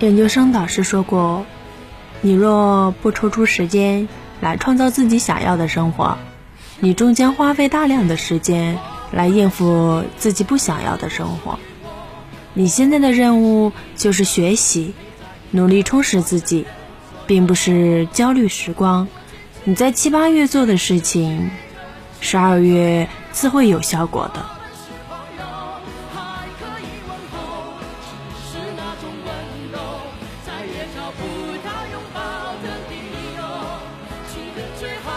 研究生导师说过：“你若不抽出时间来创造自己想要的生活，你终将花费大量的时间来应付自己不想要的生活。你现在的任务就是学习，努力充实自己，并不是焦虑时光。你在七八月做的事情，十二月自会有效果的。”不到拥抱的理由，情人最好。